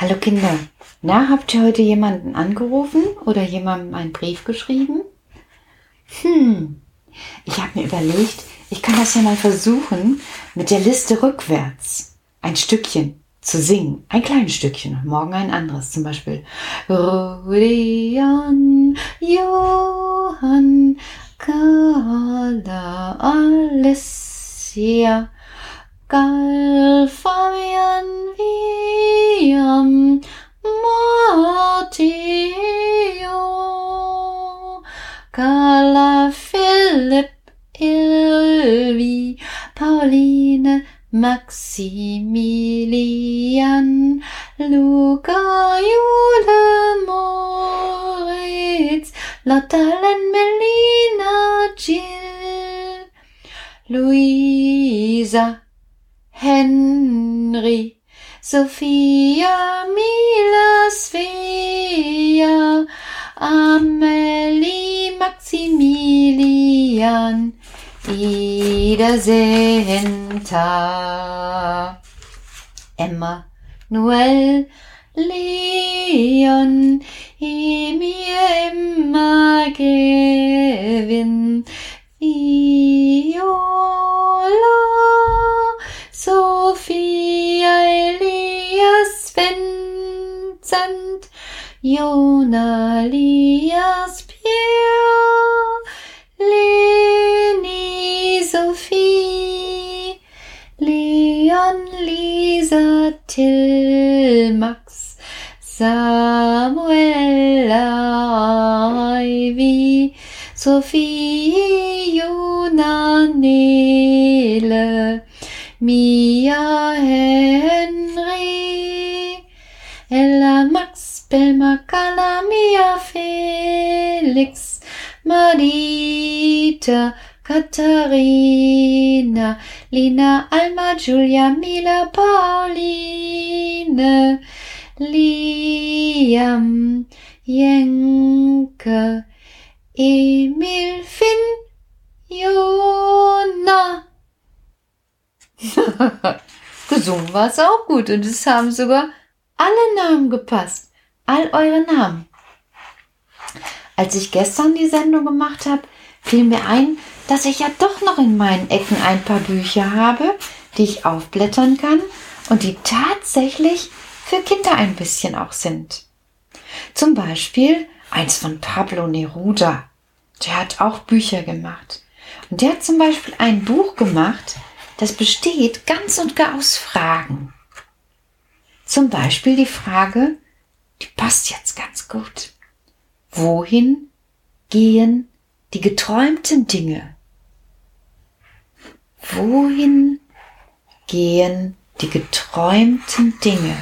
Hallo Kinder, na, habt ihr heute jemanden angerufen oder jemandem einen Brief geschrieben? Hm, ich habe mir überlegt, ich kann das ja mal versuchen mit der Liste rückwärts. Ein Stückchen zu singen. Ein kleines Stückchen und morgen ein anderes. Zum Beispiel Rudian, Johann, Carla, Alessia, Gal, Fabian, William, Matteo, Carla, Philipp, Ilvi, Pauline, Maximilian, Luca, Jule, Moritz, Lottalen, Melina, Jill, Luisa, Henry, Sophia, Mila, Svea, Amelie, Maximilian, Ida, Senta, Emma, Noel, Leon, Emir, Emma, Kevin, Viola, Sophia, Vincent, Jona, Elias, Pierre, Leni, Sophie, Leon, Lisa, Till, Max, Samuel, Ivy, Sophie, Jona, Nele, Mia, Henry, Ella, Max, Belma, Carla, Mia, Felix, Marita, Katharina, Lina, Alma, Julia, Mila, Pauline, Liam, Jenke, Emil, Finn, Jona. Gesungen war es auch gut und es haben sogar alle Namen gepasst. All eure Namen. Als ich gestern die Sendung gemacht habe, fiel mir ein, dass ich ja doch noch in meinen Ecken ein paar Bücher habe, die ich aufblättern kann und die tatsächlich für Kinder ein bisschen auch sind. Zum Beispiel eins von Pablo Neruda. Der hat auch Bücher gemacht. Und der hat zum Beispiel ein Buch gemacht, das besteht ganz und gar aus Fragen. Zum Beispiel die Frage, die passt jetzt ganz gut. Wohin gehen die geträumten Dinge? Wohin gehen die geträumten Dinge?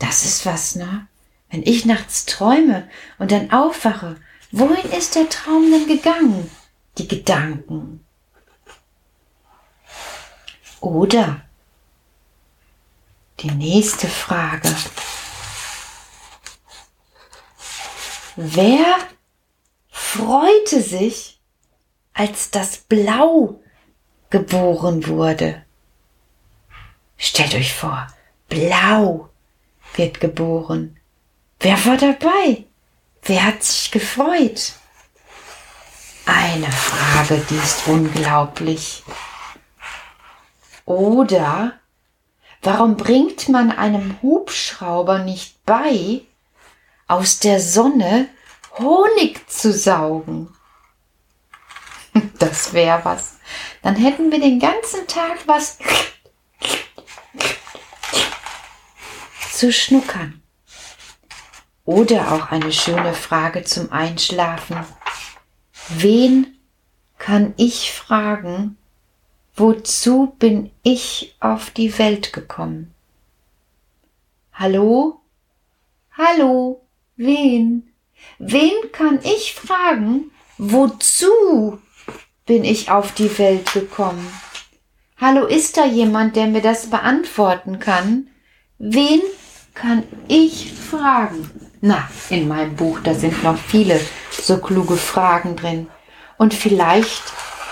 Das ist was, ne? Wenn ich nachts träume und dann aufwache, wohin ist der Traum denn gegangen? Die Gedanken. Oder die nächste Frage. Wer freute sich, als das Blau geboren wurde? Stellt euch vor, Blau wird geboren. Wer war dabei? Wer hat sich gefreut? Eine Frage, die ist unglaublich. Oder warum bringt man einem Hubschrauber nicht bei, aus der Sonne Honig zu saugen? Das wäre was. Dann hätten wir den ganzen Tag was zu schnuckern. Oder auch eine schöne Frage zum Einschlafen. Wen kann ich fragen, wozu bin ich auf die Welt gekommen? Hallo? Hallo? Wen? Wen kann ich fragen, wozu bin ich auf die Welt gekommen? Hallo, ist da jemand, der mir das beantworten kann? Wen kann ich fragen? Na, in meinem Buch, da sind noch viele so kluge Fragen drin. Und vielleicht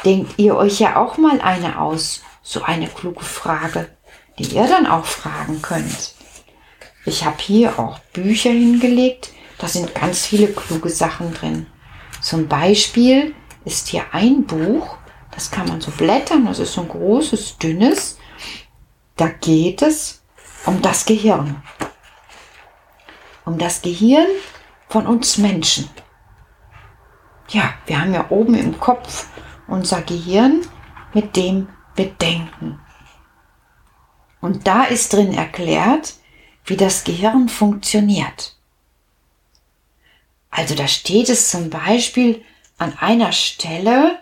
denkt ihr euch ja auch mal eine aus, so eine kluge Frage. die ihr dann auch fragen könnt. Ich habe hier auch Bücher hingelegt, da sind ganz viele kluge Sachen drin. Zum Beispiel ist hier ein Buch, das kann man so blättern, das ist so ein großes, dünnes. Da geht es um das Gehirn. Um das Gehirn von uns Menschen. Ja, wir haben ja oben im Kopf unser Gehirn, mit dem wir denken. Und da ist drin erklärt, wie das Gehirn funktioniert. Also da steht es zum Beispiel an einer Stelle,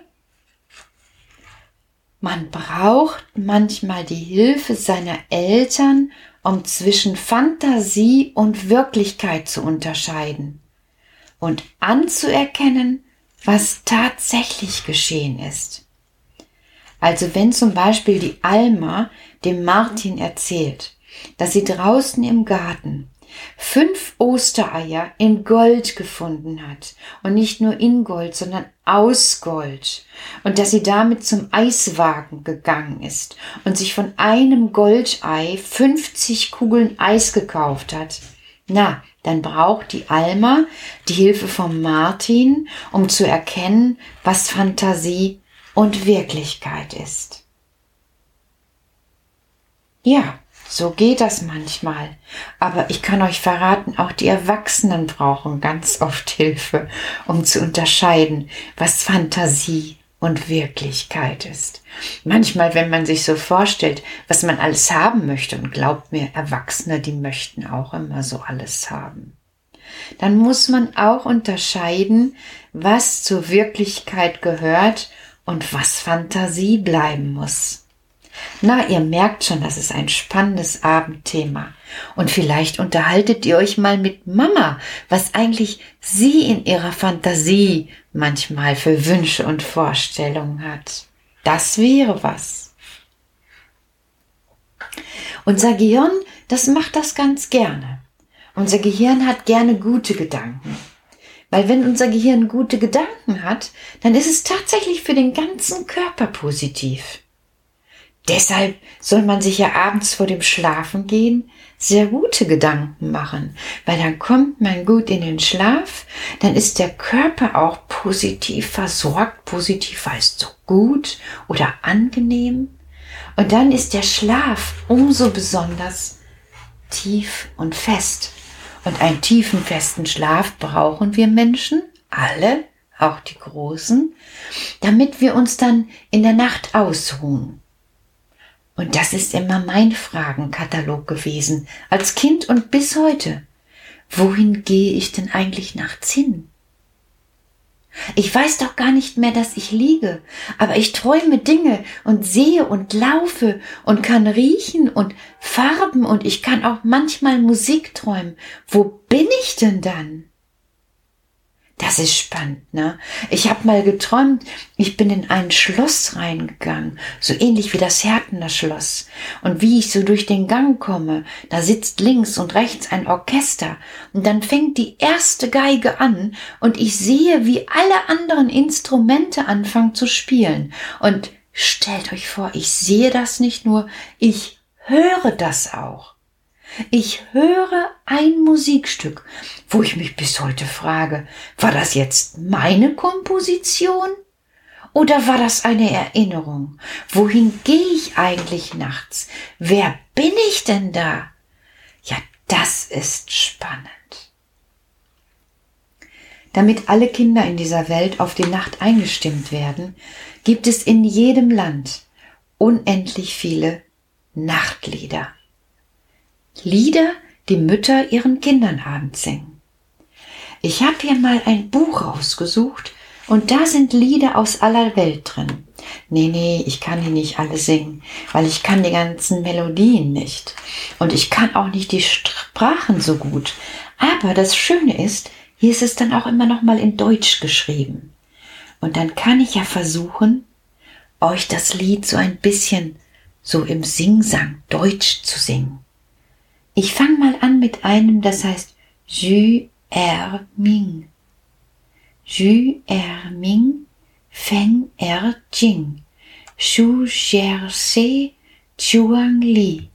man braucht manchmal die Hilfe seiner Eltern, um zwischen Fantasie und Wirklichkeit zu unterscheiden und anzuerkennen, was tatsächlich geschehen ist. Also wenn zum Beispiel die Alma dem Martin erzählt, dass sie draußen im Garten fünf Ostereier in Gold gefunden hat. Und nicht nur in Gold, sondern aus Gold. Und dass sie damit zum Eiswagen gegangen ist und sich von einem Goldei 50 Kugeln Eis gekauft hat. Na, dann braucht die Alma die Hilfe von Martin, um zu erkennen, was Fantasie und Wirklichkeit ist. Ja, so geht das manchmal. Aber ich kann euch verraten, auch die Erwachsenen brauchen ganz oft Hilfe, um zu unterscheiden, was Fantasie und Wirklichkeit ist. Manchmal, wenn man sich so vorstellt, was man alles haben möchte, und glaubt mir, Erwachsene, die möchten auch immer so alles haben, dann muss man auch unterscheiden, was zur Wirklichkeit gehört und was Fantasie bleiben muss. Na, ihr merkt schon, das ist ein spannendes Abendthema. Und vielleicht unterhaltet ihr euch mal mit Mama, was eigentlich sie in ihrer Fantasie manchmal für Wünsche und Vorstellungen hat. Das wäre was. Unser Gehirn, das macht das ganz gerne. Unser Gehirn hat gerne gute Gedanken. Weil wenn unser Gehirn gute Gedanken hat, dann ist es tatsächlich für den ganzen Körper positiv. Deshalb soll man sich ja abends vor dem Schlafengehen sehr gute Gedanken machen, weil dann kommt man gut in den Schlaf, dann ist der Körper auch positiv versorgt, positiv heißt so gut oder angenehm, und dann ist der Schlaf umso besonders tief und fest. Und einen tiefen, festen Schlaf brauchen wir Menschen, alle, auch die Großen, damit wir uns dann in der Nacht ausruhen. Und das ist immer mein Fragenkatalog gewesen, als Kind und bis heute. Wohin gehe ich denn eigentlich nachts hin? Ich weiß doch gar nicht mehr, dass ich liege, aber ich träume Dinge und sehe und laufe und kann riechen und Farben und ich kann auch manchmal Musik träumen. Wo bin ich denn dann? Das ist spannend, ne? Ich habe mal geträumt, ich bin in ein Schloss reingegangen, so ähnlich wie das Härtener Schloss. Und wie ich so durch den Gang komme, da sitzt links und rechts ein Orchester und dann fängt die erste Geige an und ich sehe, wie alle anderen Instrumente anfangen zu spielen. Und stellt euch vor, ich sehe das nicht nur, ich höre das auch. Ich höre ein Musikstück, wo ich mich bis heute frage, war das jetzt meine Komposition? Oder war das eine Erinnerung? Wohin gehe ich eigentlich nachts? Wer bin ich denn da? Ja, das ist spannend. Damit alle Kinder in dieser Welt auf die Nacht eingestimmt werden, gibt es in jedem Land unendlich viele Nachtlieder. Lieder, die Mütter ihren Kindern abends singen. Ich habe hier mal ein Buch rausgesucht und da sind Lieder aus aller Welt drin. Nee, nee, ich kann die nicht alle singen, weil ich kann die ganzen Melodien nicht. Und ich kann auch nicht die Sprachen so gut. Aber das Schöne ist, hier ist es dann auch immer noch mal in Deutsch geschrieben. Und dann kann ich ja versuchen, euch das Lied so ein bisschen so im Singsang Deutsch zu singen. Ich fange mal an mit einem, das heißt Ju Er Ming. Ju Er Ming Feng Er Jing. Shu Jer Se Chuang Li.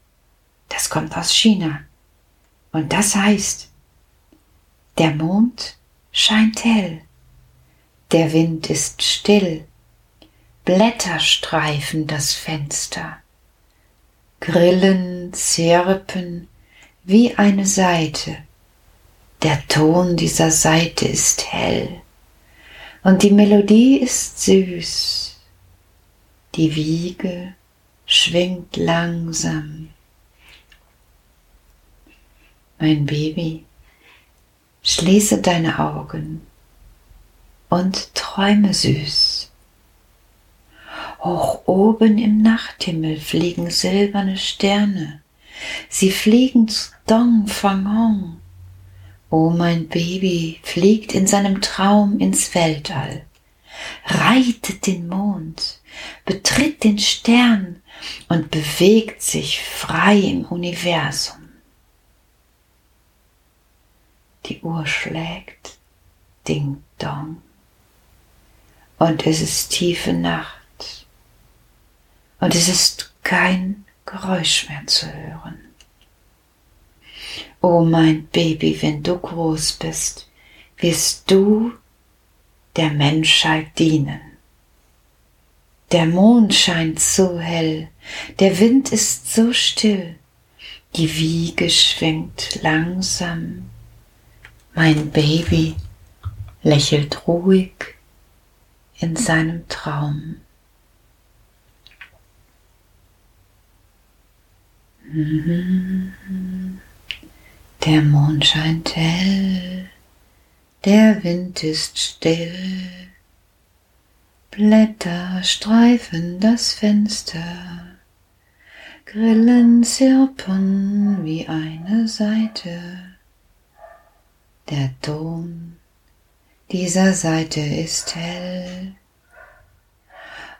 Das kommt aus China. Und das heißt, der Mond scheint hell, der Wind ist still, Blätter streifen das Fenster, Grillen zirpen wie eine Saite, der Ton dieser Saite ist hell und die Melodie ist süß, die Wiege schwingt langsam. Mein Baby, Schließe deine Augen und träume süß. Hoch oben im Nachthimmel fliegen silberne Sterne. Sie fliegen zu Dong Fang Oh, mein Baby fliegt in seinem Traum ins Weltall, reitet den Mond, betritt den Stern und bewegt sich frei im Universum. Die Uhr schlägt, ding dong. Und es ist tiefe Nacht. Und es ist kein Geräusch mehr zu hören. O oh mein Baby, wenn du groß bist, wirst du der Menschheit dienen. Der Mond scheint so hell, der Wind ist so still, die Wiege schwingt langsam mein Baby lächelt ruhig in seinem Traum. Der Mond scheint hell, der Wind ist still, Blätter streifen das Fenster, Grillen zirpen wie eine Seite. Der Ton dieser Seite ist hell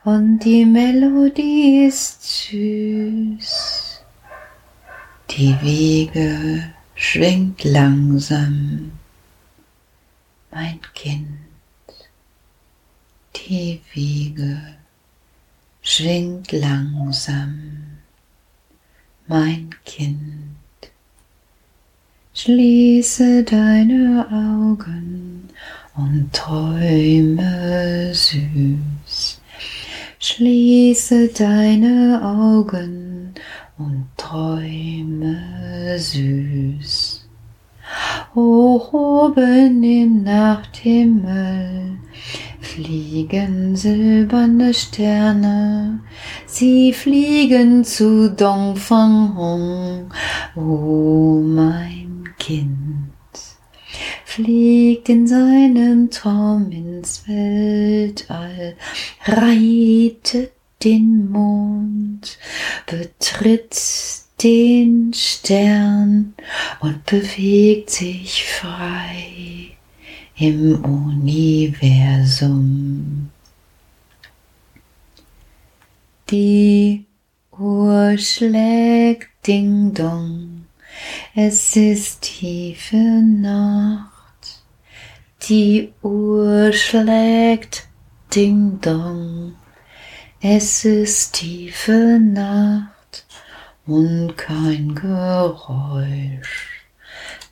und die Melodie ist süß. Die Wiege schwingt langsam, mein Kind. Die Wiege schwingt langsam, mein Kind. Schließe deine Augen und träume süß. Schließe deine Augen und träume süß. Hoch oben im Nachthimmel fliegen silberne Sterne, sie fliegen zu Dongfang Hong, oh mein Kind fliegt in seinem Traum ins Weltall, reitet den Mond, betritt den Stern und bewegt sich frei im Universum. Die Uhr schlägt Ding Dong es ist tiefe Nacht, die Uhr schlägt Ding Dong. Es ist tiefe Nacht und kein Geräusch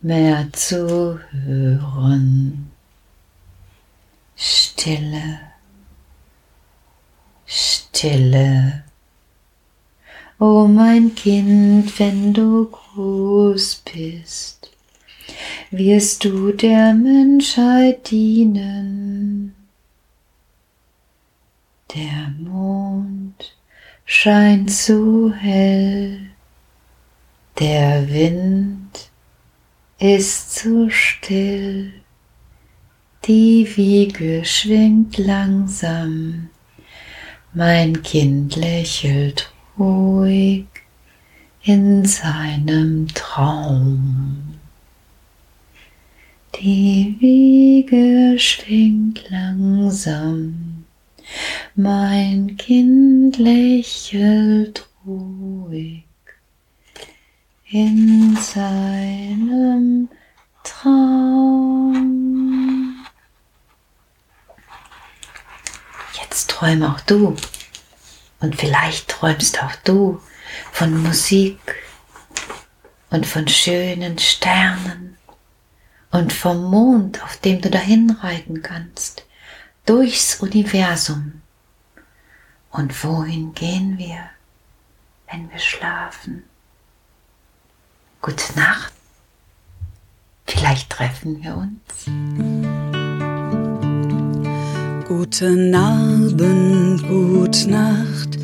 mehr zu hören. Stille, Stille. O mein Kind, wenn du groß bist, wirst du der Menschheit dienen. Der Mond scheint so hell, der Wind ist so still, die Wiege schwingt langsam, mein Kind lächelt ruhig in seinem Traum. Die Wiege schwingt langsam, mein Kind lächelt ruhig in seinem Traum. Jetzt träume auch du. Und vielleicht träumst auch du von Musik und von schönen Sternen und vom Mond, auf dem du dahin reiten kannst, durchs Universum. Und wohin gehen wir, wenn wir schlafen? Gute Nacht. Vielleicht treffen wir uns. Guten Abend, gut Nacht,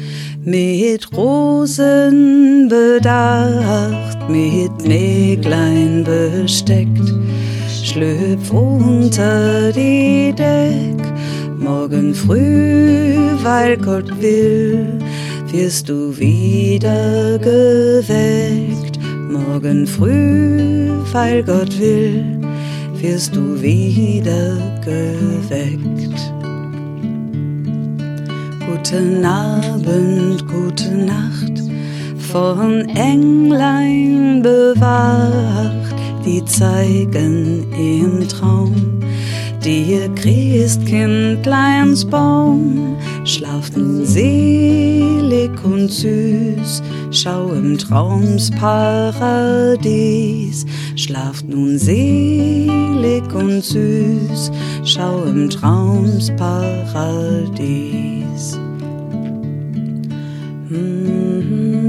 mit Rosen bedacht, mit Näglein besteckt, schlüpf unter die Deck, morgen früh, weil Gott will, wirst du wieder geweckt, morgen früh, weil Gott will, wirst du wieder geweckt. Guten Abend, gute Nacht, von Englein bewacht, die zeigen im Traum dir Christkindleins Baum. Schlaft nun selig und süß, schau im Traumsparadies. Schlaft nun selig und süß, schau im Traumsparadies. Mm-hmm.